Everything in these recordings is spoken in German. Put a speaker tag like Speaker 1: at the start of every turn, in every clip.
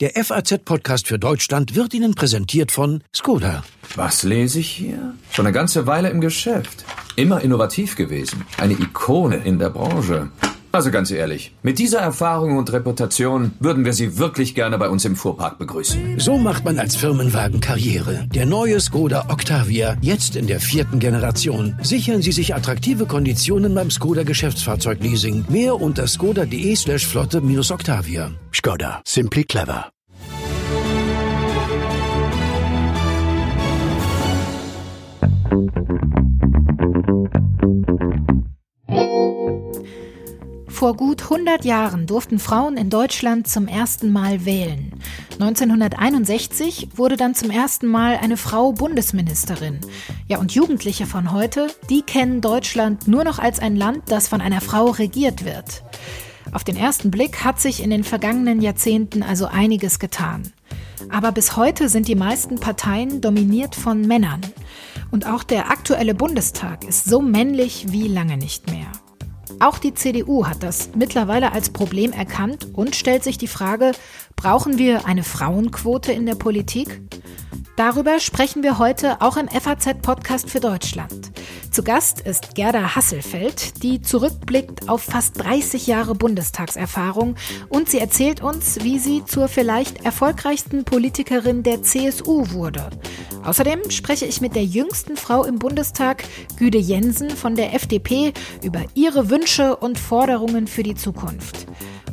Speaker 1: Der FAZ-Podcast für Deutschland wird Ihnen präsentiert von Skoda.
Speaker 2: Was lese ich hier? Schon eine ganze Weile im Geschäft. Immer innovativ gewesen. Eine Ikone in der Branche. Also ganz ehrlich, mit dieser Erfahrung und Reputation würden wir Sie wirklich gerne bei uns im Fuhrpark begrüßen.
Speaker 1: So macht man als Firmenwagen Karriere. Der neue Skoda Octavia, jetzt in der vierten Generation. Sichern Sie sich attraktive Konditionen beim Skoda Geschäftsfahrzeugleasing. Mehr unter skoda.de slash flotte minus Octavia. Skoda, simply clever.
Speaker 3: Vor gut 100 Jahren durften Frauen in Deutschland zum ersten Mal wählen. 1961 wurde dann zum ersten Mal eine Frau Bundesministerin. Ja, und Jugendliche von heute, die kennen Deutschland nur noch als ein Land, das von einer Frau regiert wird. Auf den ersten Blick hat sich in den vergangenen Jahrzehnten also einiges getan. Aber bis heute sind die meisten Parteien dominiert von Männern. Und auch der aktuelle Bundestag ist so männlich wie lange nicht mehr. Auch die CDU hat das mittlerweile als Problem erkannt und stellt sich die Frage, brauchen wir eine Frauenquote in der Politik? Darüber sprechen wir heute auch im FAZ-Podcast für Deutschland. Zu Gast ist Gerda Hasselfeld, die zurückblickt auf fast 30 Jahre Bundestagserfahrung und sie erzählt uns, wie sie zur vielleicht erfolgreichsten Politikerin der CSU wurde. Außerdem spreche ich mit der jüngsten Frau im Bundestag, Güde Jensen von der FDP, über ihre Wünsche und Forderungen für die Zukunft.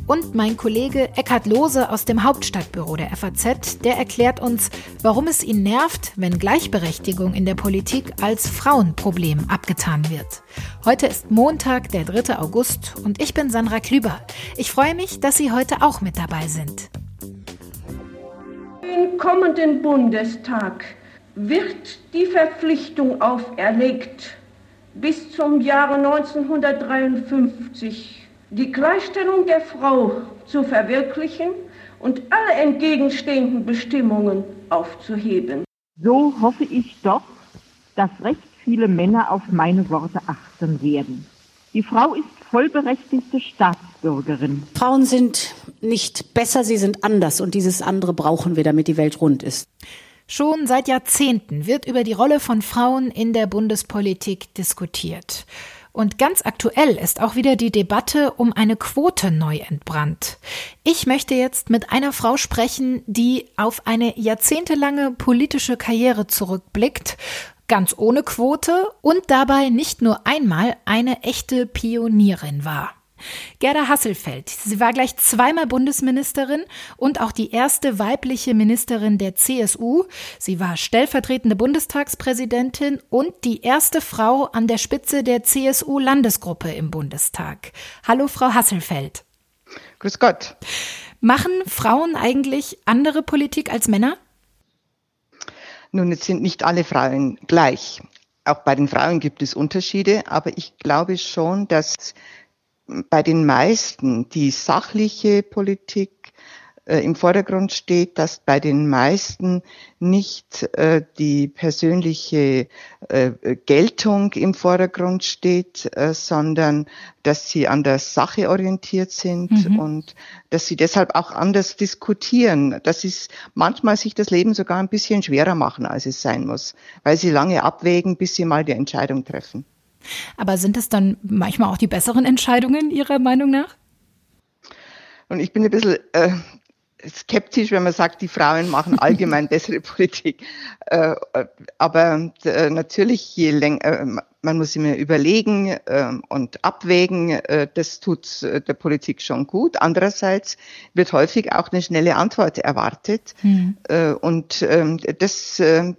Speaker 3: Und mein Kollege Eckhard Lohse aus dem Hauptstadtbüro der FAZ, der erklärt uns, warum es ihn nervt, wenn Gleichberechtigung in der Politik als Frauenproblem abgetan wird. Heute ist Montag, der 3. August und ich bin Sandra Klüber. Ich freue mich, dass Sie heute auch mit dabei sind.
Speaker 4: Im kommenden Bundestag wird die Verpflichtung auferlegt, bis zum Jahre 1953 die Gleichstellung der Frau zu verwirklichen und alle entgegenstehenden Bestimmungen aufzuheben.
Speaker 5: So hoffe ich doch, dass recht viele Männer auf meine Worte achten werden. Die Frau ist vollberechtigte Staatsbürgerin.
Speaker 6: Frauen sind nicht besser, sie sind anders und dieses andere brauchen wir, damit die Welt rund ist.
Speaker 3: Schon seit Jahrzehnten wird über die Rolle von Frauen in der Bundespolitik diskutiert. Und ganz aktuell ist auch wieder die Debatte um eine Quote neu entbrannt. Ich möchte jetzt mit einer Frau sprechen, die auf eine jahrzehntelange politische Karriere zurückblickt, ganz ohne Quote und dabei nicht nur einmal eine echte Pionierin war. Gerda Hasselfeld. Sie war gleich zweimal Bundesministerin und auch die erste weibliche Ministerin der CSU. Sie war stellvertretende Bundestagspräsidentin und die erste Frau an der Spitze der CSU-Landesgruppe im Bundestag. Hallo, Frau Hasselfeld.
Speaker 7: Grüß Gott.
Speaker 3: Machen Frauen eigentlich andere Politik als Männer?
Speaker 7: Nun, jetzt sind nicht alle Frauen gleich. Auch bei den Frauen gibt es Unterschiede, aber ich glaube schon, dass bei den meisten die sachliche Politik äh, im Vordergrund steht, dass bei den meisten nicht äh, die persönliche äh, Geltung im Vordergrund steht, äh, sondern dass sie an der Sache orientiert sind mhm. und dass sie deshalb auch anders diskutieren, dass sie manchmal sich das Leben sogar ein bisschen schwerer machen, als es sein muss, weil sie lange abwägen, bis sie mal die Entscheidung treffen.
Speaker 3: Aber sind es dann manchmal auch die besseren Entscheidungen Ihrer Meinung nach?
Speaker 7: Und ich bin ein bisschen äh, skeptisch, wenn man sagt, die Frauen machen allgemein bessere Politik. Äh, aber äh, natürlich, je länger, äh, man muss immer überlegen äh, und abwägen, äh, das tut äh, der Politik schon gut. Andererseits wird häufig auch eine schnelle Antwort erwartet mhm. und äh, das äh,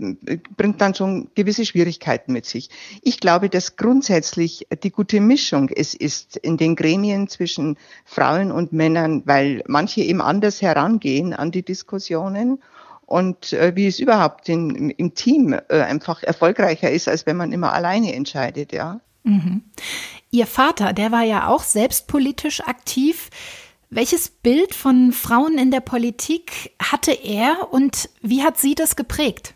Speaker 7: bringt dann schon gewisse Schwierigkeiten mit sich. Ich glaube, dass grundsätzlich die gute Mischung es ist in den Gremien zwischen Frauen und Männern, weil manche eben anders herangehen an die Diskussionen und äh, wie es überhaupt in, im Team äh, einfach erfolgreicher ist, als wenn man immer alleine entscheidet, ja.
Speaker 3: Mhm. Ihr Vater, der war ja auch selbst politisch aktiv. Welches Bild von Frauen in der Politik hatte er und wie hat sie das geprägt?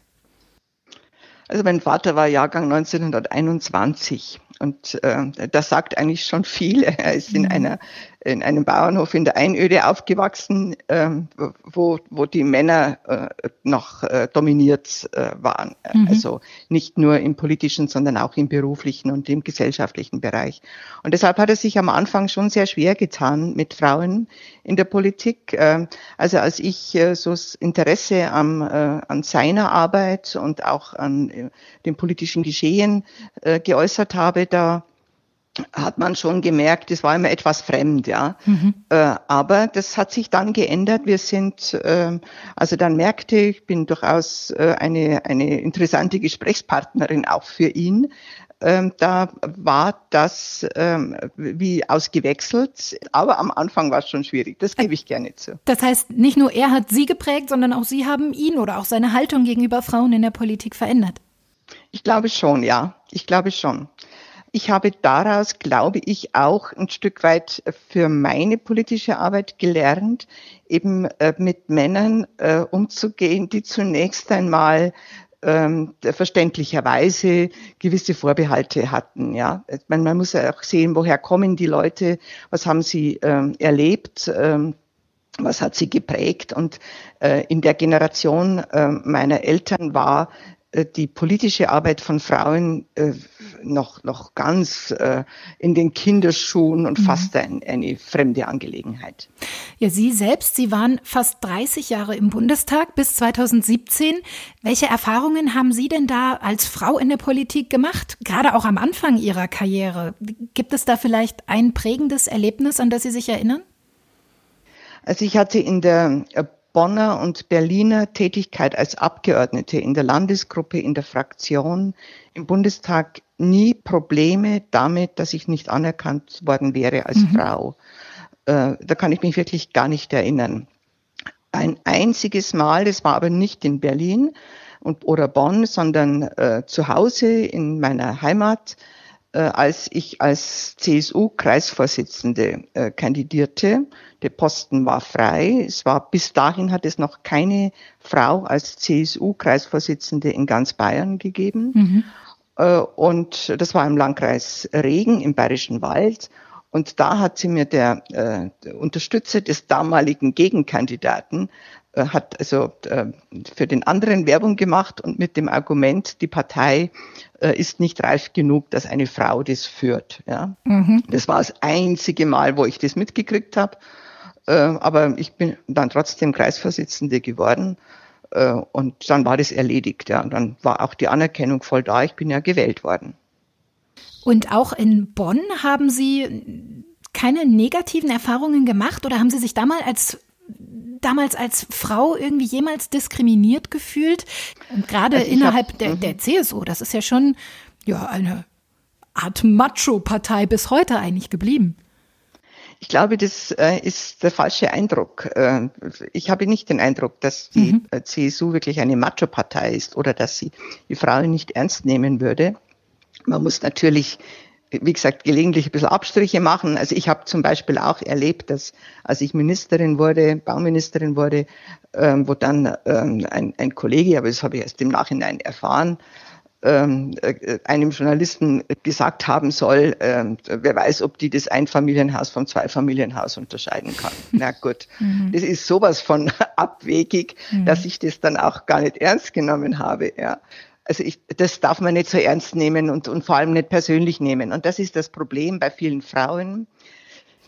Speaker 7: Also mein Vater war Jahrgang 1921 und äh, das sagt eigentlich schon viel. Er ist in mhm. einer in einem Bauernhof in der Einöde aufgewachsen, ähm, wo, wo die Männer äh, noch äh, dominiert äh, waren. Mhm. Also nicht nur im politischen, sondern auch im beruflichen und im gesellschaftlichen Bereich. Und deshalb hat er sich am Anfang schon sehr schwer getan mit Frauen in der Politik. Ähm, also als ich äh, so das Interesse am, äh, an seiner Arbeit und auch an äh, dem politischen Geschehen geäußert habe, da hat man schon gemerkt, es war immer etwas fremd, ja. Mhm. Äh, aber das hat sich dann geändert. Wir sind, äh, also dann merkte ich, bin durchaus äh, eine, eine interessante Gesprächspartnerin auch für ihn. Ähm, da war das ähm, wie ausgewechselt, aber am Anfang war es schon schwierig. Das gebe ich gerne zu.
Speaker 3: Das heißt, nicht nur er hat Sie geprägt, sondern auch Sie haben ihn oder auch seine Haltung gegenüber Frauen in der Politik verändert.
Speaker 7: Ich glaube schon, ja. Ich glaube schon. Ich habe daraus, glaube ich, auch ein Stück weit für meine politische Arbeit gelernt, eben äh, mit Männern äh, umzugehen, die zunächst einmal ähm, verständlicherweise gewisse Vorbehalte hatten. Ja, man, man muss ja auch sehen, woher kommen die Leute, was haben sie ähm, erlebt. Ähm, was hat sie geprägt? Und äh, in der Generation äh, meiner Eltern war die politische Arbeit von Frauen äh, noch, noch ganz äh, in den Kinderschuhen und mhm. fast ein, eine fremde Angelegenheit.
Speaker 3: Ja, Sie selbst, Sie waren fast 30 Jahre im Bundestag bis 2017. Welche Erfahrungen haben Sie denn da als Frau in der Politik gemacht, gerade auch am Anfang Ihrer Karriere? Gibt es da vielleicht ein prägendes Erlebnis, an das Sie sich erinnern?
Speaker 7: Also ich hatte in der Bonner und Berliner Tätigkeit als Abgeordnete in der Landesgruppe, in der Fraktion, im Bundestag nie Probleme damit, dass ich nicht anerkannt worden wäre als mhm. Frau. Äh, da kann ich mich wirklich gar nicht erinnern. Ein einziges Mal, das war aber nicht in Berlin und, oder Bonn, sondern äh, zu Hause in meiner Heimat, äh, als ich als CSU-Kreisvorsitzende äh, kandidierte. Der Posten war frei. Es war bis dahin hat es noch keine Frau als CSU-Kreisvorsitzende in ganz Bayern gegeben. Mhm. Äh, und das war im Landkreis Regen im Bayerischen Wald. Und da hat sie mir der, äh, der Unterstützer des damaligen Gegenkandidaten hat also äh, für den anderen Werbung gemacht und mit dem Argument, die Partei äh, ist nicht reif genug, dass eine Frau das führt. Ja? Mhm. Das war das einzige Mal, wo ich das mitgekriegt habe. Aber ich bin dann trotzdem Kreisvorsitzende geworden und dann war das erledigt. Ja. Und dann war auch die Anerkennung voll da. Ich bin ja gewählt worden.
Speaker 3: Und auch in Bonn haben Sie keine negativen Erfahrungen gemacht oder haben Sie sich damals als damals als Frau irgendwie jemals diskriminiert gefühlt? Und gerade also innerhalb hab, der, der mhm. CSU, das ist ja schon ja eine Art Macho-Partei bis heute eigentlich geblieben.
Speaker 7: Ich glaube, das äh, ist der falsche Eindruck. Äh, ich habe nicht den Eindruck, dass die mhm. Äh, CSU wirklich eine Macho-Partei ist oder dass sie die Frauen nicht ernst nehmen würde. Man muss natürlich wie gesagt, gelegentlich ein bisschen Abstriche machen. Also ich habe zum Beispiel auch erlebt, dass als ich Ministerin wurde, Bauministerin wurde, ähm, wo dann ähm, ein, ein Kollege, aber das habe ich erst im Nachhinein erfahren, ähm, äh, einem Journalisten gesagt haben soll, äh, wer weiß, ob die das Einfamilienhaus vom Zweifamilienhaus unterscheiden kann. Na gut, mhm. das ist sowas von abwegig, mhm. dass ich das dann auch gar nicht ernst genommen habe. Ja. Also ich, das darf man nicht so ernst nehmen und, und vor allem nicht persönlich nehmen. Und das ist das Problem bei vielen Frauen.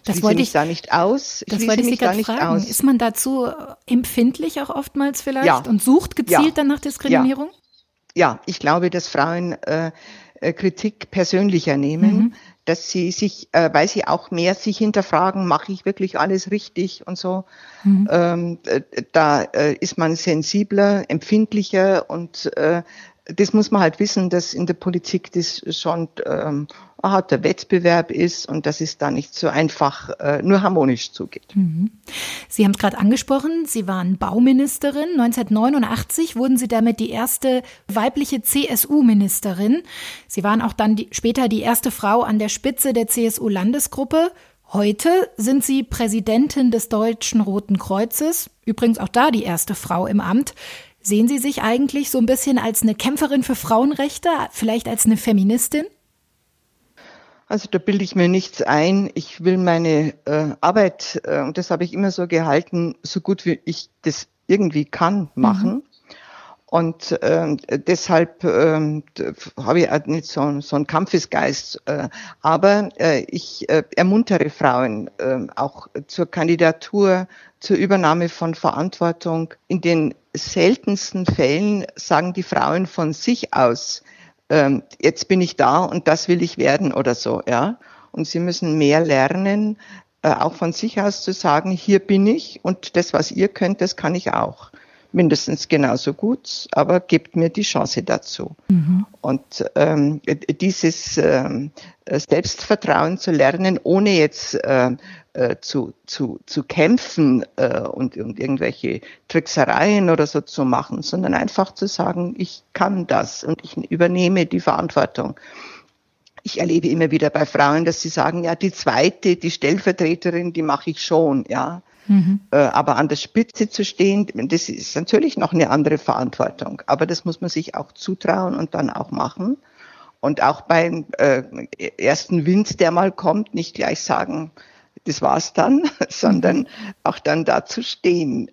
Speaker 3: Das wollte ich
Speaker 7: da nicht aus.
Speaker 3: Das wollte ich Sie gerade fragen. Aus. Ist man dazu empfindlich auch oftmals vielleicht ja. und sucht gezielt ja. dann nach Diskriminierung?
Speaker 7: Ja. ja. ich glaube, dass Frauen äh, äh, Kritik persönlicher nehmen, mhm. dass sie sich, äh, weil sie auch mehr sich hinterfragen, mache ich wirklich alles richtig und so. Mhm. Ähm, äh, da äh, ist man sensibler, empfindlicher und äh, das muss man halt wissen, dass in der Politik das schon ähm, ein harter Wettbewerb ist und dass es da nicht so einfach äh, nur harmonisch zugeht. Mhm.
Speaker 3: Sie haben es gerade angesprochen, Sie waren Bauministerin. 1989 wurden Sie damit die erste weibliche CSU-Ministerin. Sie waren auch dann die, später die erste Frau an der Spitze der CSU-Landesgruppe. Heute sind Sie Präsidentin des Deutschen Roten Kreuzes, übrigens auch da die erste Frau im Amt. Sehen Sie sich eigentlich so ein bisschen als eine Kämpferin für Frauenrechte, vielleicht als eine Feministin?
Speaker 7: Also da bilde ich mir nichts ein. Ich will meine äh, Arbeit, äh, und das habe ich immer so gehalten, so gut wie ich das irgendwie kann, machen. Mhm. Und äh, deshalb äh, habe ich auch nicht so, so einen Kampfesgeist. Äh, aber äh, ich äh, ermuntere Frauen äh, auch zur Kandidatur, zur Übernahme von Verantwortung. In den seltensten Fällen sagen die Frauen von sich aus, äh, jetzt bin ich da und das will ich werden oder so, ja. Und sie müssen mehr lernen, äh, auch von sich aus zu sagen, hier bin ich und das, was ihr könnt, das kann ich auch mindestens genauso gut, aber gebt mir die Chance dazu. Mhm. Und ähm, dieses ähm, Selbstvertrauen zu lernen, ohne jetzt äh, äh, zu, zu, zu kämpfen äh, und, und irgendwelche Tricksereien oder so zu machen, sondern einfach zu sagen, ich kann das und ich übernehme die Verantwortung. Ich erlebe immer wieder bei Frauen, dass sie sagen, ja, die zweite, die Stellvertreterin, die mache ich schon, ja. Mhm. Äh, aber an der Spitze zu stehen, das ist natürlich noch eine andere Verantwortung. Aber das muss man sich auch zutrauen und dann auch machen. Und auch beim äh, ersten Wind, der mal kommt, nicht gleich sagen, das war's dann, sondern auch dann da zu stehen.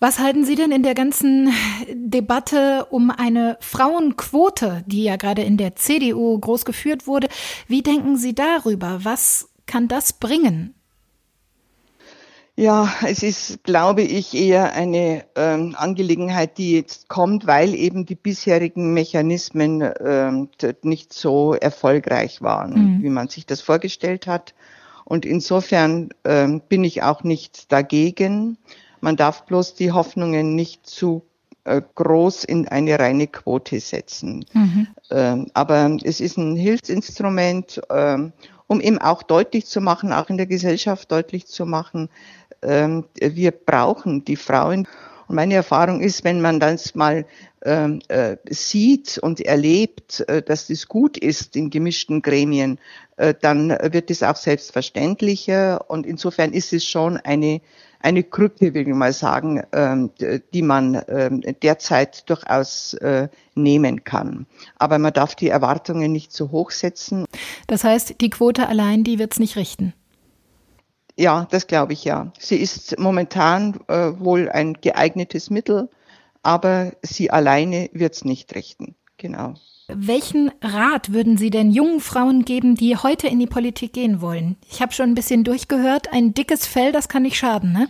Speaker 3: Was halten Sie denn in der ganzen Debatte um eine Frauenquote, die ja gerade in der CDU groß geführt wurde? Wie denken Sie darüber? Was kann das bringen?
Speaker 7: Ja, es ist, glaube ich, eher eine ähm, Angelegenheit, die jetzt kommt, weil eben die bisherigen Mechanismen ähm, nicht so erfolgreich waren, mhm. wie man sich das vorgestellt hat. Und insofern ähm, bin ich auch nicht dagegen. Man darf bloß die Hoffnungen nicht zu äh, groß in eine reine Quote setzen. Mhm. Ähm, aber es ist ein Hilfsinstrument, ähm, um eben auch deutlich zu machen, auch in der Gesellschaft deutlich zu machen, ähm, wir brauchen die Frauen. Und meine Erfahrung ist, wenn man das mal ähm, äh, sieht und erlebt, äh, dass das gut ist in gemischten Gremien, äh, dann wird es auch selbstverständlicher. Und insofern ist es schon eine, eine Krücke, will ich mal sagen, ähm, die man ähm, derzeit durchaus äh, nehmen kann. Aber man darf die Erwartungen nicht zu hoch setzen.
Speaker 3: Das heißt, die Quote allein, die wird es nicht richten.
Speaker 7: Ja, das glaube ich ja. Sie ist momentan äh, wohl ein geeignetes Mittel, aber sie alleine wird es nicht richten. Genau.
Speaker 3: Welchen Rat würden Sie denn jungen Frauen geben, die heute in die Politik gehen wollen? Ich habe schon ein bisschen durchgehört, ein dickes Fell, das kann nicht schaden, ne?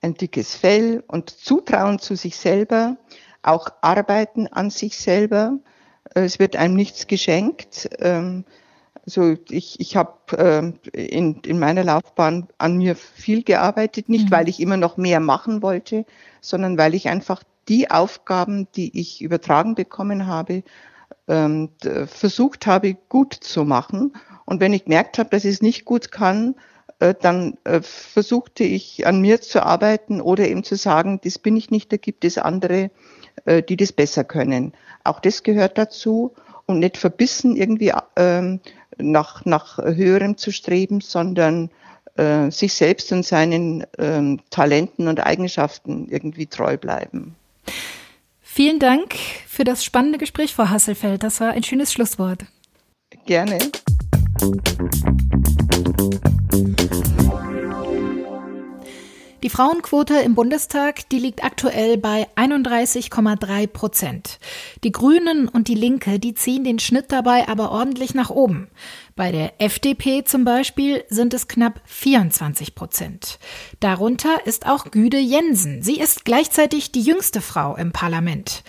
Speaker 7: Ein dickes Fell und Zutrauen zu sich selber, auch Arbeiten an sich selber. Es wird einem nichts geschenkt. Ähm, also ich, ich habe äh, in, in meiner Laufbahn an mir viel gearbeitet, nicht mhm. weil ich immer noch mehr machen wollte, sondern weil ich einfach die Aufgaben, die ich übertragen bekommen habe, ähm, versucht habe, gut zu machen. Und wenn ich gemerkt habe, dass ich es nicht gut kann, äh, dann äh, versuchte ich an mir zu arbeiten oder eben zu sagen, das bin ich nicht, da gibt es andere, äh, die das besser können. Auch das gehört dazu und nicht verbissen irgendwie ähm, nach, nach höherem zu streben, sondern äh, sich selbst und seinen ähm, Talenten und Eigenschaften irgendwie treu bleiben.
Speaker 3: Vielen Dank für das spannende Gespräch, Frau Hasselfeld. Das war ein schönes Schlusswort.
Speaker 7: Gerne.
Speaker 3: Die Frauenquote im Bundestag, die liegt aktuell bei 31,3 Prozent. Die Grünen und die Linke, die ziehen den Schnitt dabei aber ordentlich nach oben. Bei der FDP zum Beispiel sind es knapp 24 Prozent. Darunter ist auch Güde Jensen. Sie ist gleichzeitig die jüngste Frau im Parlament.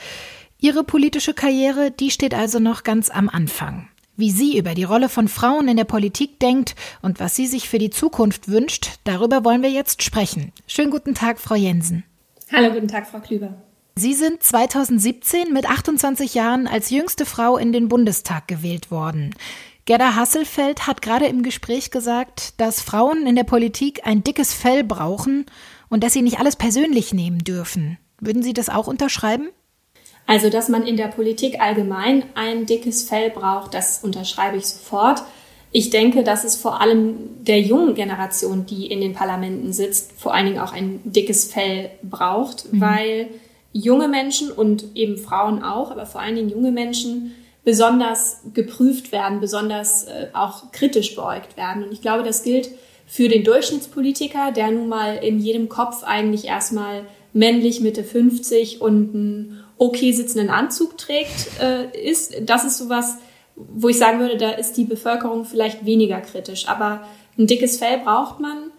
Speaker 3: Ihre politische Karriere, die steht also noch ganz am Anfang. Wie sie über die Rolle von Frauen in der Politik denkt und was sie sich für die Zukunft wünscht, darüber wollen wir jetzt sprechen. Schönen guten Tag, Frau Jensen.
Speaker 8: Hallo, guten Tag, Frau Klüber.
Speaker 3: Sie sind 2017 mit 28 Jahren als jüngste Frau in den Bundestag gewählt worden. Gerda Hasselfeld hat gerade im Gespräch gesagt, dass Frauen in der Politik ein dickes Fell brauchen und dass sie nicht alles persönlich nehmen dürfen. Würden Sie das auch unterschreiben?
Speaker 8: Also, dass man in der Politik allgemein ein dickes Fell braucht, das unterschreibe ich sofort. Ich denke, dass es vor allem der jungen Generation, die in den Parlamenten sitzt, vor allen Dingen auch ein dickes Fell braucht, mhm. weil junge Menschen und eben Frauen auch, aber vor allen Dingen junge Menschen besonders geprüft werden, besonders äh, auch kritisch beäugt werden. Und ich glaube, das gilt für den Durchschnittspolitiker, der nun mal in jedem Kopf eigentlich erstmal männlich Mitte 50 und einen okay sitzenden Anzug trägt, äh, ist. Das ist sowas, wo ich sagen würde, da ist die Bevölkerung vielleicht weniger kritisch. Aber ein dickes Fell braucht man.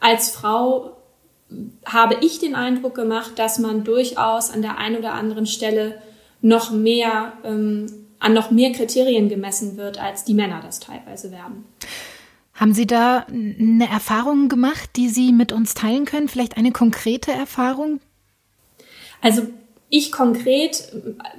Speaker 8: Als Frau habe ich den Eindruck gemacht, dass man durchaus an der einen oder anderen Stelle noch mehr, ähm, an noch mehr Kriterien gemessen wird, als die Männer das teilweise werden.
Speaker 3: Haben Sie da eine Erfahrung gemacht, die Sie mit uns teilen können? Vielleicht eine konkrete Erfahrung?
Speaker 8: Also ich konkret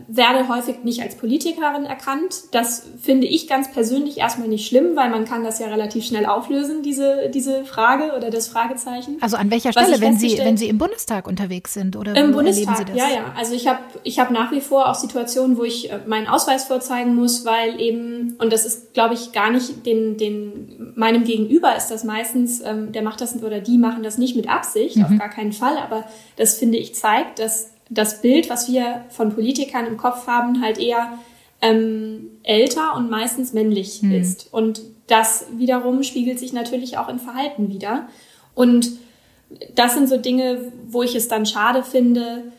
Speaker 8: werde häufig nicht als Politikerin erkannt. Das finde ich ganz persönlich erstmal nicht schlimm, weil man kann das ja relativ schnell auflösen, diese, diese Frage oder das Fragezeichen.
Speaker 3: Also an welcher Stelle, wenn Sie, wenn Sie im Bundestag unterwegs sind oder
Speaker 8: Im Bundestag, ja, ja. Also ich habe ich hab nach wie vor auch Situationen, wo ich äh, meinen Ausweis vorzeigen muss, weil eben, und das ist, glaube ich, gar nicht den, den, meinem Gegenüber ist das meistens, ähm, der macht das oder die machen das nicht mit Absicht, mhm. auf gar keinen Fall, aber das finde ich zeigt, dass das Bild, was wir von Politikern im Kopf haben, halt eher ähm, älter und meistens männlich mhm. ist. Und das wiederum spiegelt sich natürlich auch im Verhalten wieder. Und das sind so Dinge, wo ich es dann schade finde,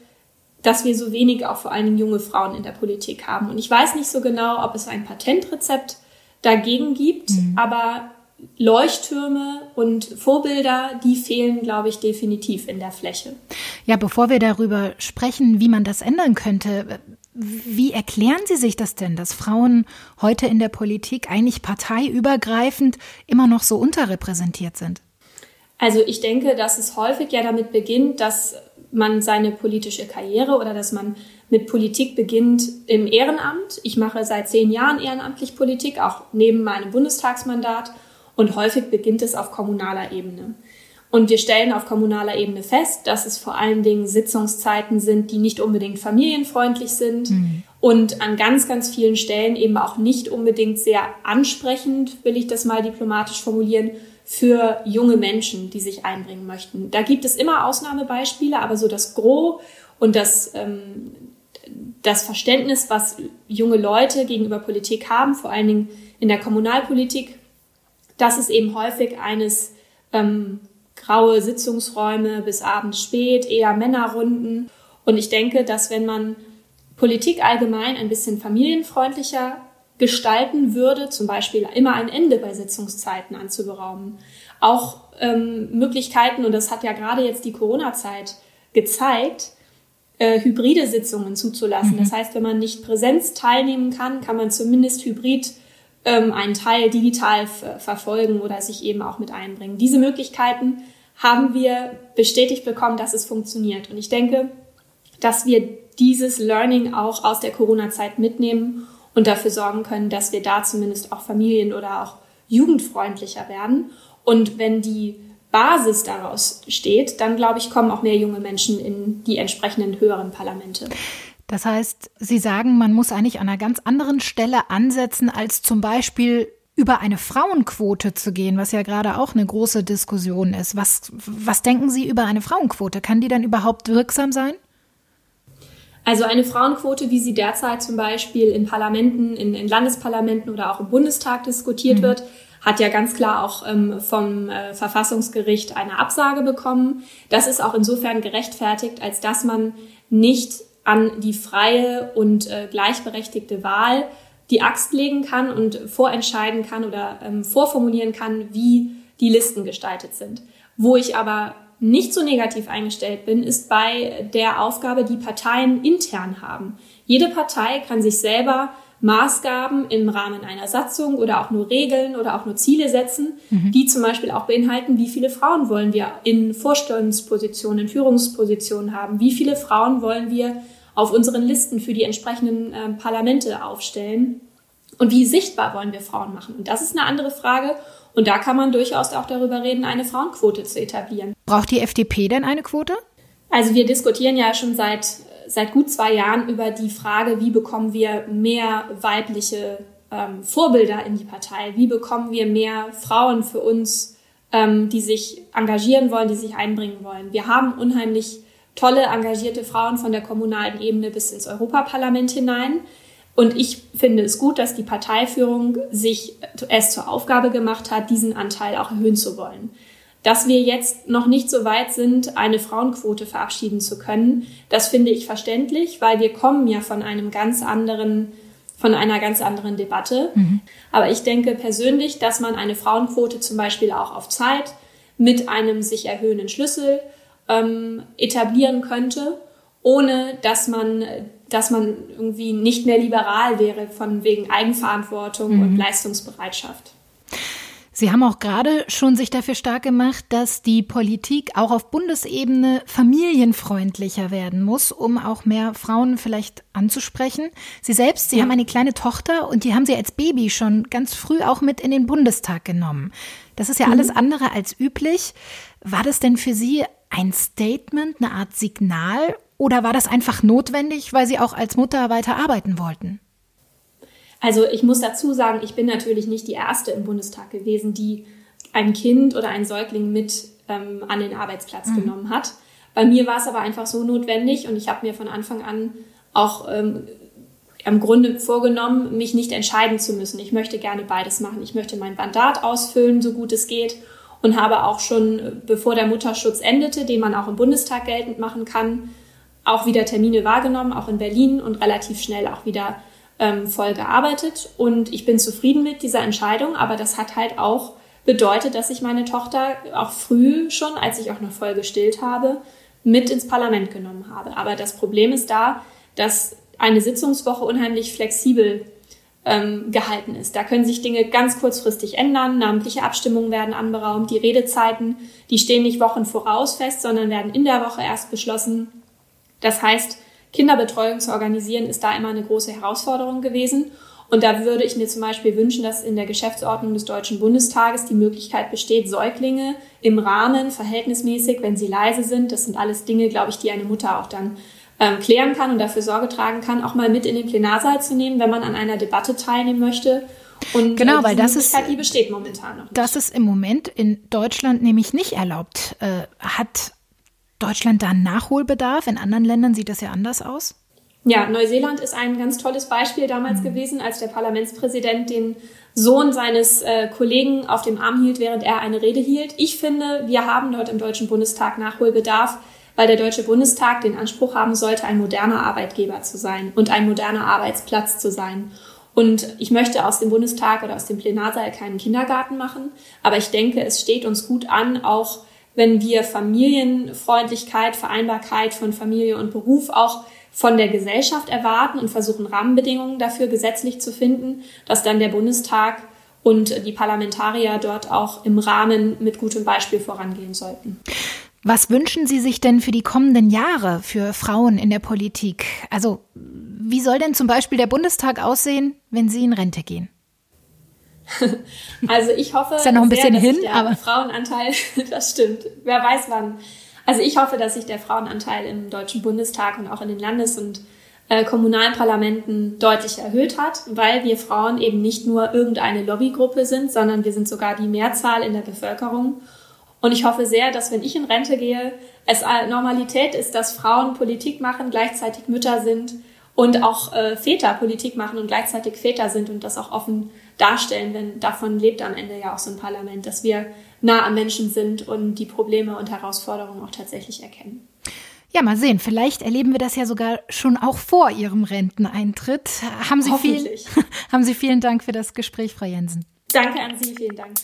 Speaker 8: dass wir so wenig auch vor allen Dingen junge Frauen in der Politik haben. Und ich weiß nicht so genau, ob es ein Patentrezept dagegen gibt, mhm. aber Leuchttürme und Vorbilder, die fehlen, glaube ich, definitiv in der Fläche.
Speaker 3: Ja, bevor wir darüber sprechen, wie man das ändern könnte, wie erklären Sie sich das denn, dass Frauen heute in der Politik eigentlich parteiübergreifend immer noch so unterrepräsentiert sind?
Speaker 8: Also ich denke, dass es häufig ja damit beginnt, dass man seine politische Karriere oder dass man mit Politik beginnt im Ehrenamt. Ich mache seit zehn Jahren ehrenamtlich Politik, auch neben meinem Bundestagsmandat. Und häufig beginnt es auf kommunaler Ebene. Und wir stellen auf kommunaler Ebene fest, dass es vor allen Dingen Sitzungszeiten sind, die nicht unbedingt familienfreundlich sind mhm. und an ganz, ganz vielen Stellen eben auch nicht unbedingt sehr ansprechend, will ich das mal diplomatisch formulieren, für junge Menschen, die sich einbringen möchten. Da gibt es immer Ausnahmebeispiele, aber so das Gros und das, ähm, das Verständnis, was junge Leute gegenüber Politik haben, vor allen Dingen in der Kommunalpolitik, das ist eben häufig eines ähm, graue Sitzungsräume bis abends spät, eher Männerrunden. Und ich denke, dass wenn man Politik allgemein ein bisschen familienfreundlicher gestalten würde, zum Beispiel immer ein Ende bei Sitzungszeiten anzuberaumen, auch ähm, Möglichkeiten, und das hat ja gerade jetzt die Corona-Zeit gezeigt, äh, hybride Sitzungen zuzulassen. Mhm. Das heißt, wenn man nicht Präsenz teilnehmen kann, kann man zumindest hybrid ähm, einen Teil digital verfolgen oder sich eben auch mit einbringen. Diese Möglichkeiten haben wir bestätigt bekommen, dass es funktioniert. Und ich denke, dass wir dieses Learning auch aus der Corona-Zeit mitnehmen und dafür sorgen können, dass wir da zumindest auch familien- oder auch jugendfreundlicher werden. Und wenn die Basis daraus steht, dann glaube ich, kommen auch mehr junge Menschen in die entsprechenden höheren Parlamente.
Speaker 3: Das heißt, Sie sagen, man muss eigentlich an einer ganz anderen Stelle ansetzen, als zum Beispiel über eine Frauenquote zu gehen, was ja gerade auch eine große Diskussion ist. Was, was denken Sie über eine Frauenquote? Kann die dann überhaupt wirksam sein?
Speaker 8: Also eine Frauenquote, wie sie derzeit zum Beispiel in Parlamenten, in, in Landesparlamenten oder auch im Bundestag diskutiert mhm. wird, hat ja ganz klar auch ähm, vom äh, Verfassungsgericht eine Absage bekommen. Das ist auch insofern gerechtfertigt, als dass man nicht an die freie und äh, gleichberechtigte Wahl die Axt legen kann und vorentscheiden kann oder ähm, vorformulieren kann, wie die Listen gestaltet sind. Wo ich aber nicht so negativ eingestellt bin, ist bei der Aufgabe, die Parteien intern haben. Jede Partei kann sich selber Maßgaben im Rahmen einer Satzung oder auch nur Regeln oder auch nur Ziele setzen, mhm. die zum Beispiel auch beinhalten, wie viele Frauen wollen wir in Vorstandspositionen, in Führungspositionen haben, wie viele Frauen wollen wir auf unseren Listen für die entsprechenden äh, Parlamente aufstellen und wie sichtbar wollen wir Frauen machen. Und das ist eine andere Frage. Und da kann man durchaus auch darüber reden, eine Frauenquote zu etablieren.
Speaker 3: Braucht die FDP denn eine Quote?
Speaker 8: Also wir diskutieren ja schon seit seit gut zwei Jahren über die Frage, wie bekommen wir mehr weibliche ähm, Vorbilder in die Partei? Wie bekommen wir mehr Frauen für uns, ähm, die sich engagieren wollen, die sich einbringen wollen? Wir haben unheimlich tolle, engagierte Frauen von der kommunalen Ebene bis ins Europaparlament hinein. Und ich finde es gut, dass die Parteiführung sich es zur Aufgabe gemacht hat, diesen Anteil auch erhöhen zu wollen. Dass wir jetzt noch nicht so weit sind, eine Frauenquote verabschieden zu können, das finde ich verständlich, weil wir kommen ja von einem ganz anderen, von einer ganz anderen Debatte. Mhm. Aber ich denke persönlich, dass man eine Frauenquote zum Beispiel auch auf Zeit mit einem sich erhöhenden Schlüssel ähm, etablieren könnte, ohne dass man, dass man irgendwie nicht mehr liberal wäre von wegen Eigenverantwortung mhm. und Leistungsbereitschaft.
Speaker 3: Sie haben auch gerade schon sich dafür stark gemacht, dass die Politik auch auf Bundesebene familienfreundlicher werden muss, um auch mehr Frauen vielleicht anzusprechen. Sie selbst, Sie ja. haben eine kleine Tochter und die haben Sie als Baby schon ganz früh auch mit in den Bundestag genommen. Das ist ja mhm. alles andere als üblich. War das denn für Sie ein Statement, eine Art Signal oder war das einfach notwendig, weil Sie auch als Mutter weiter arbeiten wollten?
Speaker 8: Also ich muss dazu sagen, ich bin natürlich nicht die Erste im Bundestag gewesen, die ein Kind oder ein Säugling mit ähm, an den Arbeitsplatz mhm. genommen hat. Bei mir war es aber einfach so notwendig und ich habe mir von Anfang an auch ähm, im Grunde vorgenommen, mich nicht entscheiden zu müssen. Ich möchte gerne beides machen. Ich möchte mein Mandat ausfüllen, so gut es geht und habe auch schon, bevor der Mutterschutz endete, den man auch im Bundestag geltend machen kann, auch wieder Termine wahrgenommen, auch in Berlin und relativ schnell auch wieder ähm, voll gearbeitet und ich bin zufrieden mit dieser Entscheidung, aber das hat halt auch bedeutet, dass ich meine Tochter auch früh schon, als ich auch noch voll gestillt habe, mit ins Parlament genommen habe. Aber das Problem ist da, dass eine Sitzungswoche unheimlich flexibel ähm, gehalten ist. Da können sich Dinge ganz kurzfristig ändern, namentliche Abstimmungen werden anberaumt, die Redezeiten, die stehen nicht Wochen voraus fest, sondern werden in der Woche erst beschlossen. Das heißt, Kinderbetreuung zu organisieren, ist da immer eine große Herausforderung gewesen. Und da würde ich mir zum Beispiel wünschen, dass in der Geschäftsordnung des Deutschen Bundestages die Möglichkeit besteht, Säuglinge im Rahmen verhältnismäßig, wenn sie leise sind, das sind alles Dinge, glaube ich, die eine Mutter auch dann ähm, klären kann und dafür Sorge tragen kann, auch mal mit in den Plenarsaal zu nehmen, wenn man an einer Debatte teilnehmen möchte.
Speaker 3: Und genau, äh, weil das ist,
Speaker 8: die besteht momentan noch.
Speaker 3: Nicht. Das ist im Moment in Deutschland nämlich nicht erlaubt. Äh, hat Deutschland da einen Nachholbedarf? In anderen Ländern sieht das ja anders aus.
Speaker 8: Ja, Neuseeland ist ein ganz tolles Beispiel damals mhm. gewesen, als der Parlamentspräsident den Sohn seines äh, Kollegen auf dem Arm hielt, während er eine Rede hielt. Ich finde, wir haben dort im Deutschen Bundestag Nachholbedarf, weil der Deutsche Bundestag den Anspruch haben sollte, ein moderner Arbeitgeber zu sein und ein moderner Arbeitsplatz zu sein. Und ich möchte aus dem Bundestag oder aus dem Plenarsaal keinen Kindergarten machen, aber ich denke, es steht uns gut an, auch wenn wir Familienfreundlichkeit, Vereinbarkeit von Familie und Beruf auch von der Gesellschaft erwarten und versuchen Rahmenbedingungen dafür gesetzlich zu finden, dass dann der Bundestag und die Parlamentarier dort auch im Rahmen mit gutem Beispiel vorangehen sollten.
Speaker 3: Was wünschen Sie sich denn für die kommenden Jahre für Frauen in der Politik? Also, wie soll denn zum Beispiel der Bundestag aussehen, wenn Sie in Rente gehen?
Speaker 8: Also ich hoffe,
Speaker 3: ist ja noch ein bisschen
Speaker 8: sehr,
Speaker 3: hin,
Speaker 8: der
Speaker 3: aber
Speaker 8: Frauenanteil, das stimmt. Wer weiß wann. Also ich hoffe, dass sich der Frauenanteil im Deutschen Bundestag und auch in den Landes- und äh, kommunalen Parlamenten deutlich erhöht hat, weil wir Frauen eben nicht nur irgendeine Lobbygruppe sind, sondern wir sind sogar die Mehrzahl in der Bevölkerung. Und ich hoffe sehr, dass wenn ich in Rente gehe, es Normalität ist, dass Frauen Politik machen, gleichzeitig Mütter sind und auch äh, Väter Politik machen und gleichzeitig Väter sind und das auch offen darstellen, denn davon lebt am Ende ja auch so ein Parlament, dass wir nah am Menschen sind und die Probleme und Herausforderungen auch tatsächlich erkennen.
Speaker 3: Ja, mal sehen. Vielleicht erleben wir das ja sogar schon auch vor Ihrem Renteneintritt. Haben Sie, vielen, haben Sie vielen Dank für das Gespräch, Frau Jensen.
Speaker 8: Danke an Sie, vielen Dank.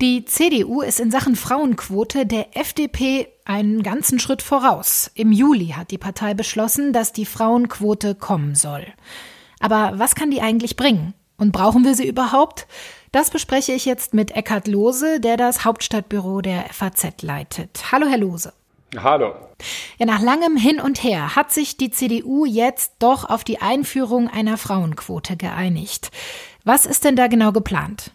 Speaker 3: Die CDU ist in Sachen Frauenquote der FDP einen ganzen Schritt voraus. Im Juli hat die Partei beschlossen, dass die Frauenquote kommen soll. Aber was kann die eigentlich bringen? Und brauchen wir sie überhaupt? Das bespreche ich jetzt mit Eckhard Lose, der das Hauptstadtbüro der FAZ leitet. Hallo, Herr Lose.
Speaker 9: Hallo.
Speaker 3: Ja, nach langem Hin und Her hat sich die CDU jetzt doch auf die Einführung einer Frauenquote geeinigt. Was ist denn da genau geplant?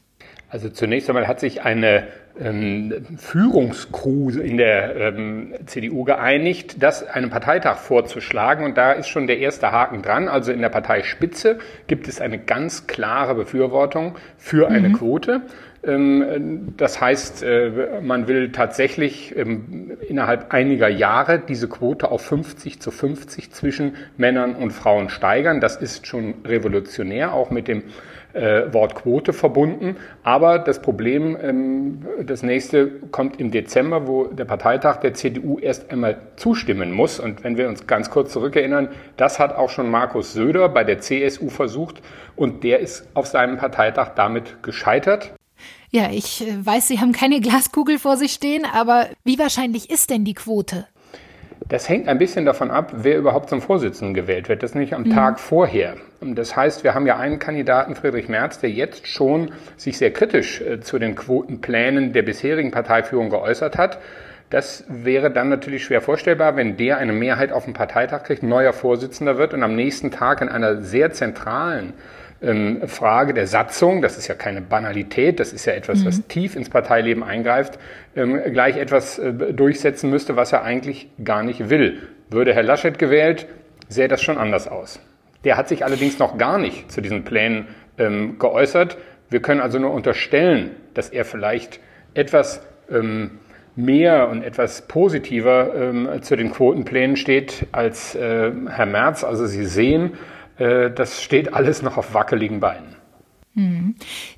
Speaker 9: Also zunächst einmal hat sich eine ähm, Führungskrew in der ähm, CDU geeinigt, das einem Parteitag vorzuschlagen. Und da ist schon der erste Haken dran. Also in der Parteispitze gibt es eine ganz klare Befürwortung für eine mhm. Quote. Ähm, das heißt, äh, man will tatsächlich ähm, innerhalb einiger Jahre diese Quote auf 50 zu 50 zwischen Männern und Frauen steigern. Das ist schon revolutionär, auch mit dem äh, Wort Quote verbunden. Aber das Problem, ähm, das nächste kommt im Dezember, wo der Parteitag der CDU erst einmal zustimmen muss. Und wenn wir uns ganz kurz zurückerinnern, das hat auch schon Markus Söder bei der CSU versucht und der ist auf seinem Parteitag damit gescheitert.
Speaker 3: Ja, ich äh, weiß, Sie haben keine Glaskugel vor sich stehen, aber wie wahrscheinlich ist denn die Quote?
Speaker 9: Das hängt ein bisschen davon ab, wer überhaupt zum Vorsitzenden gewählt wird. Das ist nicht am mhm. Tag vorher. Das heißt, wir haben ja einen Kandidaten, Friedrich Merz, der jetzt schon sich sehr kritisch äh, zu den Quotenplänen der bisherigen Parteiführung geäußert hat. Das wäre dann natürlich schwer vorstellbar, wenn der eine Mehrheit auf dem Parteitag kriegt, neuer Vorsitzender wird und am nächsten Tag in einer sehr zentralen ähm, Frage der Satzung, das ist ja keine Banalität, das ist ja etwas, mhm. was tief ins Parteileben eingreift, ähm, gleich etwas äh, durchsetzen müsste, was er eigentlich gar nicht will. Würde Herr Laschet gewählt, sähe das schon anders aus. Der hat sich allerdings noch gar nicht zu diesen Plänen ähm, geäußert. Wir können also nur unterstellen, dass er vielleicht etwas ähm, mehr und etwas positiver ähm, zu den Quotenplänen steht als äh, Herr Merz. Also Sie sehen, das steht alles noch auf wackeligen Beinen.
Speaker 3: Hm.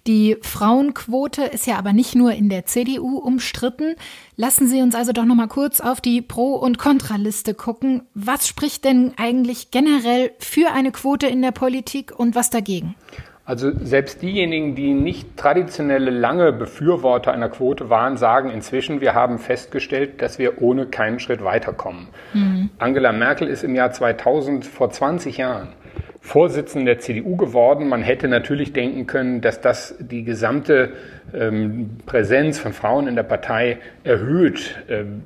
Speaker 3: Die Frauenquote ist ja aber nicht nur in der CDU umstritten. Lassen Sie uns also doch noch mal kurz auf die Pro- und Kontraliste gucken. Was spricht denn eigentlich generell für eine Quote in der Politik und was dagegen?
Speaker 9: Also selbst diejenigen, die nicht traditionelle lange Befürworter einer Quote waren, sagen inzwischen, wir haben festgestellt, dass wir ohne keinen Schritt weiterkommen. Mhm. Angela Merkel ist im Jahr 2000 vor 20 Jahren Vorsitzenden der CDU geworden. Man hätte natürlich denken können, dass das die gesamte ähm, Präsenz von Frauen in der Partei erhöht. Ähm,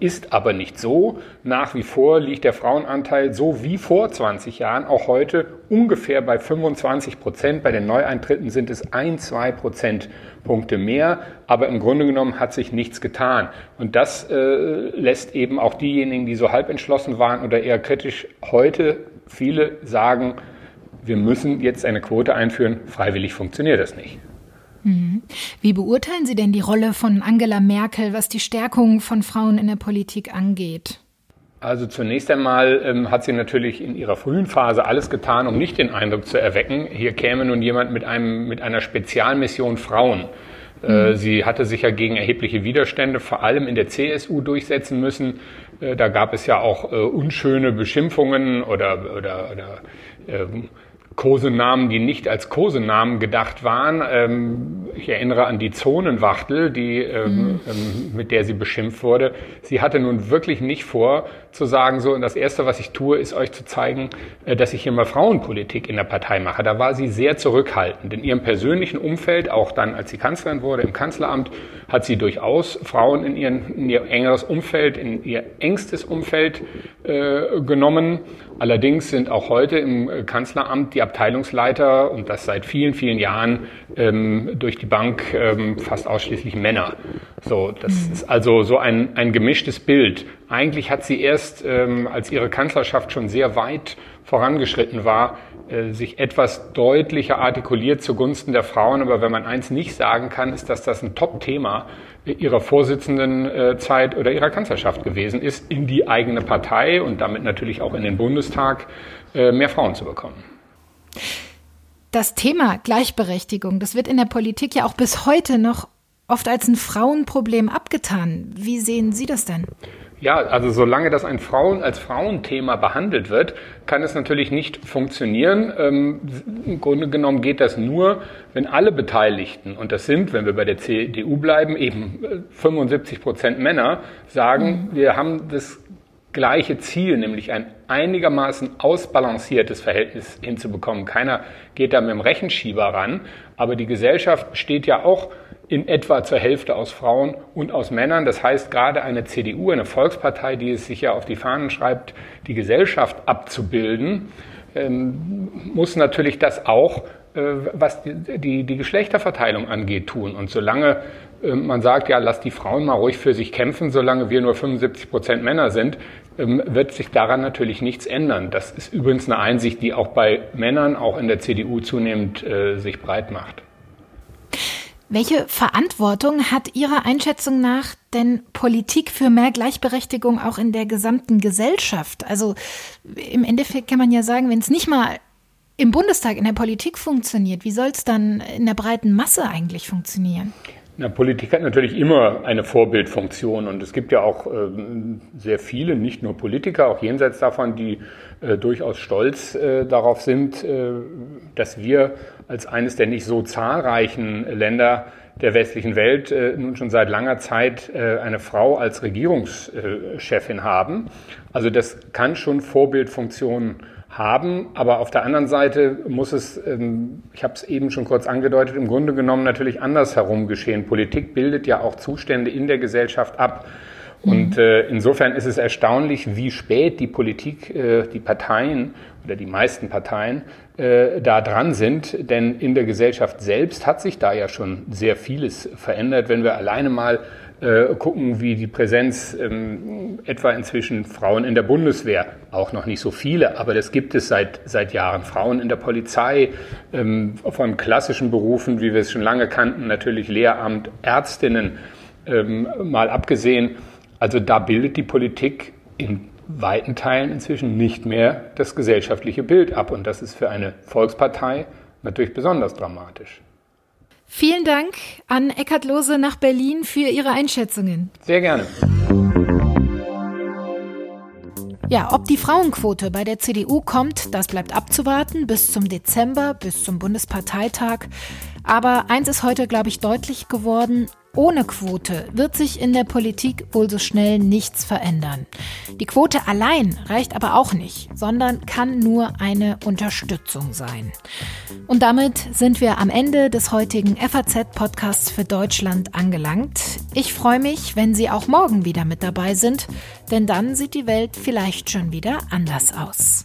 Speaker 9: ist aber nicht so. Nach wie vor liegt der Frauenanteil so wie vor 20 Jahren auch heute ungefähr bei 25 Prozent. Bei den Neueintritten sind es ein, zwei Prozentpunkte mehr. Aber im Grunde genommen hat sich nichts getan. Und das äh, lässt eben auch diejenigen, die so halb entschlossen waren oder eher kritisch heute viele sagen, wir müssen jetzt eine Quote einführen, freiwillig funktioniert das nicht.
Speaker 3: Mhm. Wie beurteilen Sie denn die Rolle von Angela Merkel, was die Stärkung von Frauen in der Politik angeht?
Speaker 9: Also zunächst einmal ähm, hat sie natürlich in ihrer frühen Phase alles getan, um nicht den Eindruck zu erwecken, hier käme nun jemand mit, einem, mit einer Spezialmission Frauen. Äh, mhm. Sie hatte sich ja gegen erhebliche Widerstände, vor allem in der CSU, durchsetzen müssen. Äh, da gab es ja auch äh, unschöne Beschimpfungen oder, oder, oder ähm, Kosenamen, die nicht als Kosenamen gedacht waren. Ähm, ich erinnere an die Zonenwachtel, die, ähm, mhm. ähm, mit der sie beschimpft wurde. Sie hatte nun wirklich nicht vor, zu sagen, so, und das Erste, was ich tue, ist euch zu zeigen, äh, dass ich hier mal Frauenpolitik in der Partei mache. Da war sie sehr zurückhaltend. In ihrem persönlichen Umfeld, auch dann, als sie Kanzlerin wurde, im Kanzleramt, hat sie durchaus Frauen in, ihren, in ihr engeres Umfeld, in ihr engstes Umfeld äh, genommen. Allerdings sind auch heute im äh, Kanzleramt die Abteilungsleiter, und das seit vielen, vielen Jahren, ähm, durch die Bank ähm, fast ausschließlich Männer. So, das mhm. ist also so ein, ein gemischtes Bild. Eigentlich hat sie erst, ähm, als ihre Kanzlerschaft schon sehr weit vorangeschritten war, äh, sich etwas deutlicher artikuliert zugunsten der Frauen. Aber wenn man eins nicht sagen kann, ist, dass das ein Top-Thema ihrer Vorsitzendenzeit oder ihrer Kanzlerschaft gewesen ist, in die eigene Partei und damit natürlich auch in den Bundestag äh, mehr Frauen zu bekommen.
Speaker 3: Das Thema Gleichberechtigung, das wird in der Politik ja auch bis heute noch oft als ein Frauenproblem abgetan. Wie sehen Sie das denn?
Speaker 9: Ja, also solange das ein Frauen als Frauenthema behandelt wird, kann es natürlich nicht funktionieren. Ähm, Im Grunde genommen geht das nur, wenn alle Beteiligten, und das sind, wenn wir bei der CDU bleiben, eben 75 äh, Prozent Männer, sagen, mhm. wir haben das gleiche Ziel, nämlich ein einigermaßen ausbalanciertes Verhältnis hinzubekommen. Keiner geht da mit dem Rechenschieber ran, aber die Gesellschaft besteht ja auch in etwa zur Hälfte aus Frauen und aus Männern. Das heißt, gerade eine CDU, eine Volkspartei, die es sich ja auf die Fahnen schreibt, die Gesellschaft abzubilden, ähm, muss natürlich das auch, äh, was die, die, die Geschlechterverteilung angeht, tun. Und solange ähm, man sagt, ja, lass die Frauen mal ruhig für sich kämpfen, solange wir nur 75 Prozent Männer sind, ähm, wird sich daran natürlich nichts ändern. Das ist übrigens eine Einsicht, die auch bei Männern, auch in der CDU zunehmend äh, sich breit macht.
Speaker 3: Welche Verantwortung hat Ihrer Einschätzung nach denn Politik für mehr Gleichberechtigung auch in der gesamten Gesellschaft? Also im Endeffekt kann man ja sagen, wenn es nicht mal im Bundestag in der Politik funktioniert, wie soll es dann in der breiten Masse eigentlich funktionieren?
Speaker 9: Na, Politik hat natürlich immer eine Vorbildfunktion und es gibt ja auch äh, sehr viele, nicht nur Politiker, auch jenseits davon, die äh, durchaus stolz äh, darauf sind, äh, dass wir als eines der nicht so zahlreichen Länder der westlichen Welt äh, nun schon seit langer Zeit äh, eine Frau als Regierungschefin haben. Also das kann schon Vorbildfunktionen haben. Aber auf der anderen Seite muss es, ähm, ich habe es eben schon kurz angedeutet, im Grunde genommen natürlich andersherum geschehen. Politik bildet ja auch Zustände in der Gesellschaft ab. Und mhm. äh, insofern ist es erstaunlich, wie spät die Politik, äh, die Parteien oder die meisten Parteien äh, da dran sind. Denn in der Gesellschaft selbst hat sich da ja schon sehr vieles verändert. Wenn wir alleine mal äh, gucken, wie die Präsenz ähm, etwa inzwischen Frauen in der Bundeswehr, auch noch nicht so viele, aber das gibt es seit, seit Jahren. Frauen in der Polizei, ähm, von klassischen Berufen, wie wir es schon lange kannten, natürlich Lehramt, Ärztinnen, ähm, mal abgesehen. Also da bildet die Politik in weiten Teilen inzwischen nicht mehr das gesellschaftliche Bild ab. Und das ist für eine Volkspartei natürlich besonders dramatisch.
Speaker 3: Vielen Dank an Eckhard Lose nach Berlin für Ihre Einschätzungen.
Speaker 9: Sehr gerne.
Speaker 3: Ja, ob die Frauenquote bei der CDU kommt, das bleibt abzuwarten bis zum Dezember, bis zum Bundesparteitag. Aber eins ist heute, glaube ich, deutlich geworden. Ohne Quote wird sich in der Politik wohl so schnell nichts verändern. Die Quote allein reicht aber auch nicht, sondern kann nur eine Unterstützung sein. Und damit sind wir am Ende des heutigen FAZ-Podcasts für Deutschland angelangt. Ich freue mich, wenn Sie auch morgen wieder mit dabei sind, denn dann sieht die Welt vielleicht schon wieder anders aus.